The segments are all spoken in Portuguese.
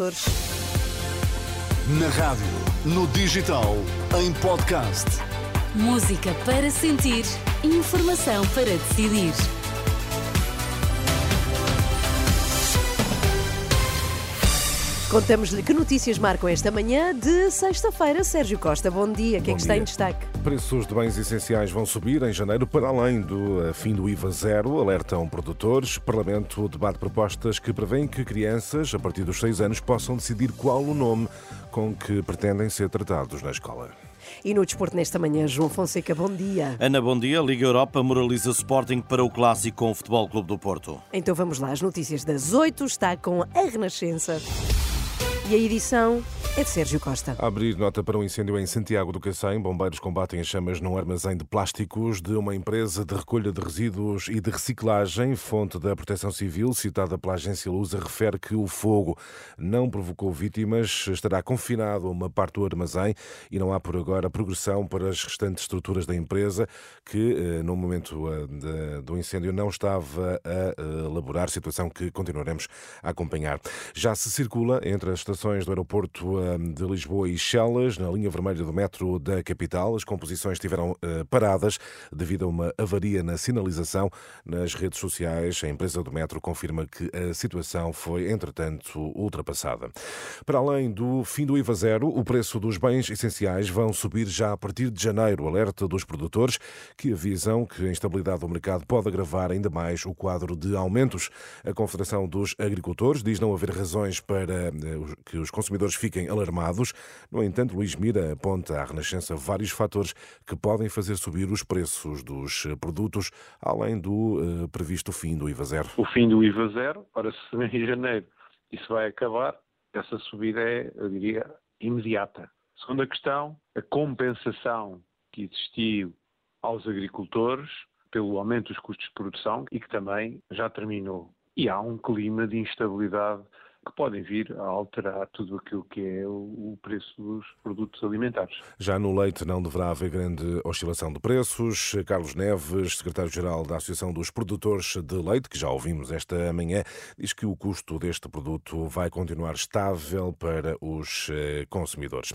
professores. Na rádio, no digital, em podcast. Música para sentir, informação para decidir. Contamos-lhe que notícias marcam esta manhã de sexta-feira. Sérgio Costa, bom dia. Quem é que está em destaque? Preços de bens essenciais vão subir em janeiro para além do eh, fim do IVA zero, alertam produtores. Parlamento debate propostas que prevêem que crianças, a partir dos 6 anos, possam decidir qual o nome com que pretendem ser tratados na escola. E no desporto nesta manhã, João Fonseca, bom dia. Ana, bom dia. Liga Europa moraliza Sporting para o clássico com o Futebol Clube do Porto. Então vamos lá, as notícias das 8 está com a Renascença. E a edição é de Sérgio Costa. A abrir nota para um incêndio em Santiago do Cacém, bombeiros combatem as chamas num armazém de plásticos de uma empresa de recolha de resíduos e de reciclagem. Fonte da Proteção Civil, citada pela agência Lusa, refere que o fogo não provocou vítimas, estará confinado a uma parte do armazém e não há por agora progressão para as restantes estruturas da empresa, que eh, no momento eh, do incêndio não estava a eh, elaborar, situação que continuaremos a acompanhar. Já se circula entre as estações do aeroporto de Lisboa e Chelas, na linha vermelha do metro da capital. As composições estiveram eh, paradas devido a uma avaria na sinalização. Nas redes sociais, a empresa do metro confirma que a situação foi, entretanto, ultrapassada. Para além do fim do IVA zero, o preço dos bens essenciais vão subir já a partir de janeiro. Alerta dos produtores que avisam que a instabilidade do mercado pode agravar ainda mais o quadro de aumentos. A Confederação dos Agricultores diz não haver razões para eh, que os consumidores fiquem alarmados. No entanto, Luís Mira aponta à Renascença vários fatores que podem fazer subir os preços dos produtos, além do uh, previsto fim do IVA zero. O fim do IVA zero, ora se em janeiro isso vai acabar, essa subida é, eu diria, imediata. Segunda questão, a compensação que existiu aos agricultores pelo aumento dos custos de produção e que também já terminou. E há um clima de instabilidade que podem vir a alterar tudo aquilo que é o preço dos produtos alimentares. Já no leite não deverá haver grande oscilação de preços. Carlos Neves, secretário-geral da Associação dos Produtores de Leite, que já ouvimos esta manhã, diz que o custo deste produto vai continuar estável para os eh, consumidores.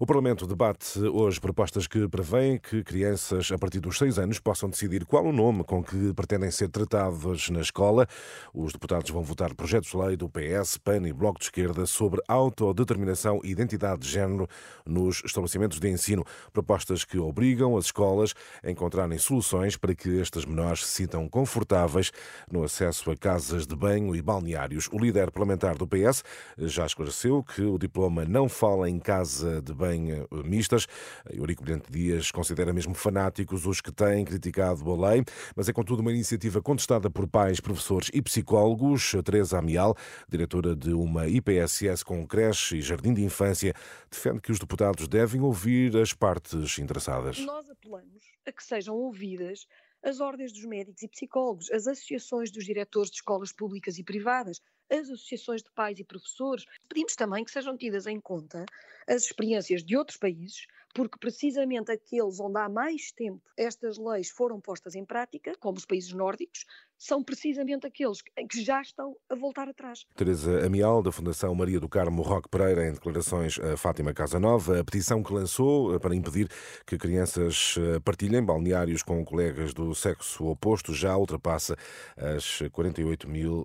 O Parlamento debate hoje propostas que prevêem que crianças a partir dos 6 anos possam decidir qual o nome com que pretendem ser tratados na escola. Os deputados vão votar projetos de lei do PS, PAN e Bloco de Esquerda sobre autodeterminação e identidade de género nos estabelecimentos de ensino. Propostas que obrigam as escolas a encontrarem soluções para que estes menores se sintam confortáveis no acesso a casas de banho e balneários. O líder parlamentar do PS já esclareceu que o diploma não fala em casa de banho mistas. Eurico Brilhante Dias considera mesmo fanáticos os que têm criticado a lei, mas é contudo uma iniciativa contestada por pais, professores e psicólogos. Teresa Amial, diretora de uma IPSS com creche e jardim de infância, defende que os deputados devem ouvir as partes interessadas. Nós apelamos a que sejam ouvidas as ordens dos médicos e psicólogos, as associações dos diretores de escolas públicas e privadas, as associações de pais e professores. Pedimos também que sejam tidas em conta as experiências de outros países, porque precisamente aqueles onde há mais tempo estas leis foram postas em prática, como os países nórdicos, são precisamente aqueles que já estão a voltar atrás. Teresa Amial, da Fundação Maria do Carmo Roque Pereira, em declarações a Fátima Casanova, a petição que lançou eh, para impedir que crianças eh, partilhem balneários com colegas do sexo oposto já ultrapassa as 48 mil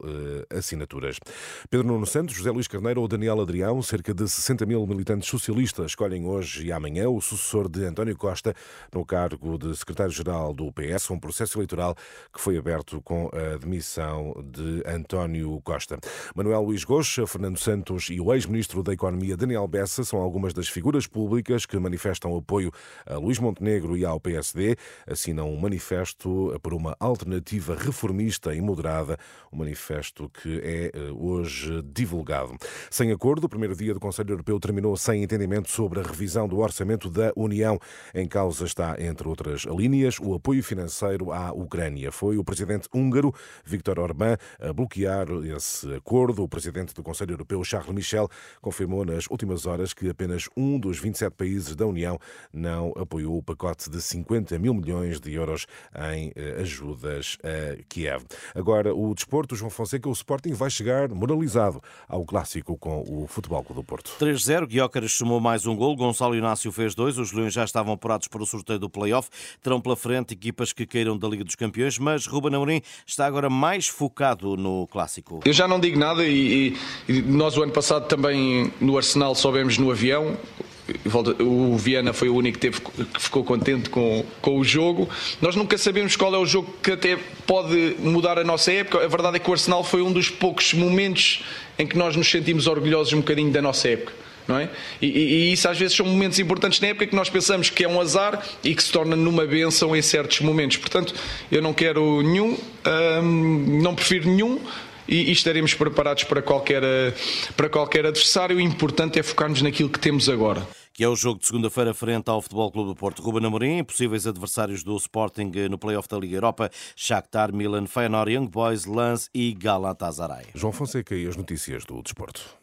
eh, Pedro Nuno Santos, José Luís Carneiro ou Daniel Adrião, cerca de 60 mil militantes socialistas escolhem hoje e amanhã o sucessor de António Costa no cargo de secretário-geral do PS, um processo eleitoral que foi aberto com a demissão de António Costa. Manuel Luís Goxa, Fernando Santos e o ex-ministro da Economia Daniel Bessa são algumas das figuras públicas que manifestam apoio a Luís Montenegro e ao PSD. Assinam um manifesto por uma alternativa reformista e moderada, um manifesto que é hoje divulgado. Sem acordo, o primeiro dia do Conselho Europeu terminou sem entendimento sobre a revisão do orçamento da União. Em causa está, entre outras linhas, o apoio financeiro à Ucrânia. Foi o presidente húngaro Viktor Orbán, a bloquear esse acordo. O presidente do Conselho Europeu, Charles Michel, confirmou nas últimas horas que apenas um dos 27 países da União não apoiou o pacote de 50 mil milhões de euros em eh, ajudas a Kiev. Agora, o desporto, João Fonseca, o Sporting vai chegar moralizado ao clássico com o Futebol Clube do Porto. 3-0, Guiócaras somou mais um gol, Gonçalo Inácio fez dois, os Leões já estavam apurados para o sorteio do play-off, terão pela frente equipas que queiram da Liga dos Campeões, mas Ruben Amorim está agora mais focado no clássico. Eu já não digo nada e, e nós o ano passado também no Arsenal soubemos no avião, o Viana foi o único que, teve, que, ficou contente com, com o jogo. Nós nunca sabemos qual é o jogo que até pode mudar a nossa época. A verdade é que o Arsenal foi um dos poucos momentos em que nós nos sentimos orgulhosos um bocadinho da nossa época. Não é? E, e, isso às vezes são momentos importantes na época que nós pensamos que é um azar e que se torna numa benção em certos momentos. Portanto, eu não quero nenhum, hum, não prefiro nenhum e, e, estaremos preparados para qualquer, para qualquer adversário. O importante é focarmos naquilo que temos agora que é o jogo de segunda-feira frente ao Futebol Clube do Porto. Ruben Amorim, possíveis adversários do Sporting no play-off da Liga Europa, Shakhtar, Milan, Feyenoord, Young Boys, Lens e Galatasaray. João Fonseca e as notícias do desporto.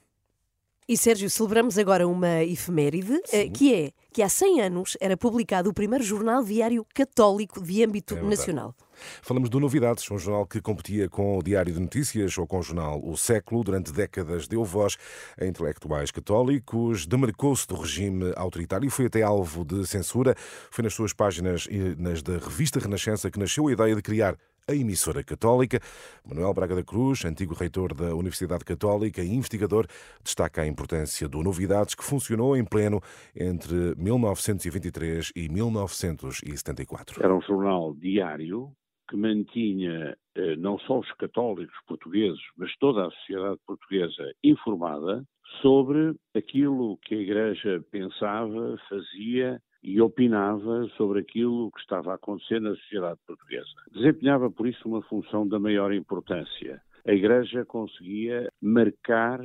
E Sérgio, celebramos agora uma efeméride, eh, Sim. que é que há 100 anos era publicado o primeiro jornal diário católico de âmbito é nacional. Falamos do Novidades, um jornal que competia com o Diário de Notícias ou com o jornal O Século. Durante décadas deu voz a intelectuais católicos, demarcou-se do regime autoritário e foi até alvo de censura. Foi nas suas páginas e nas da revista Renascença que nasceu a ideia de criar a emissora católica. Manuel Braga da Cruz, antigo reitor da Universidade Católica e investigador, destaca a importância do Novidades, que funcionou em pleno entre 1923 e 1974. Era um jornal diário que mantinha eh, não só os católicos portugueses, mas toda a sociedade portuguesa informada sobre aquilo que a Igreja pensava, fazia e opinava sobre aquilo que estava a acontecer na sociedade portuguesa. Desempenhava, por isso, uma função da maior importância. A Igreja conseguia marcar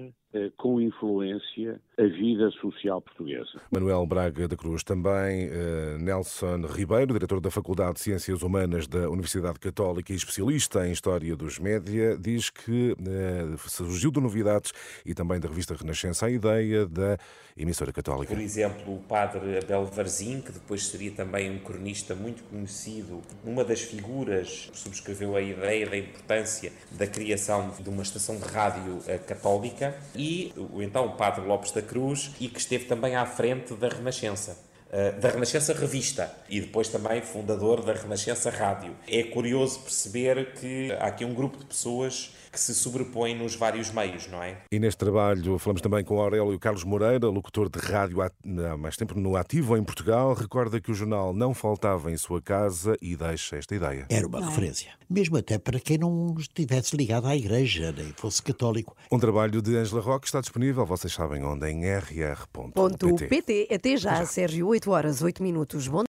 com influência a vida social portuguesa. Manuel Braga da Cruz, também eh, Nelson Ribeiro, diretor da Faculdade de Ciências Humanas da Universidade Católica e especialista em História dos Média, diz que eh, surgiu de novidades e também da revista Renascença a ideia da emissora católica. Por exemplo, o padre Abel Varzim, que depois seria também um cronista muito conhecido, uma das figuras que subscreveu a ideia da importância da criação de uma estação de rádio católica e o então Padre Lopes da Cruz e que esteve também à frente da Renascença. Eh, da Renascença Revista e depois também fundador da Renascença Rádio. É curioso perceber que há aqui um grupo de pessoas que se sobrepõem nos vários meios, não é? E neste trabalho falamos também com Aurélio Carlos Moreira, locutor de rádio há mais tempo no Ativo em Portugal. Recorda que o jornal não faltava em sua casa e deixa esta ideia. Era uma não. referência, mesmo até para quem não estivesse ligado à igreja, nem fosse católico. Um trabalho de Ângela Roque está disponível, vocês sabem onde, em rr.pt. Até já, Sérgio, 8 horas, 8 minutos. Bom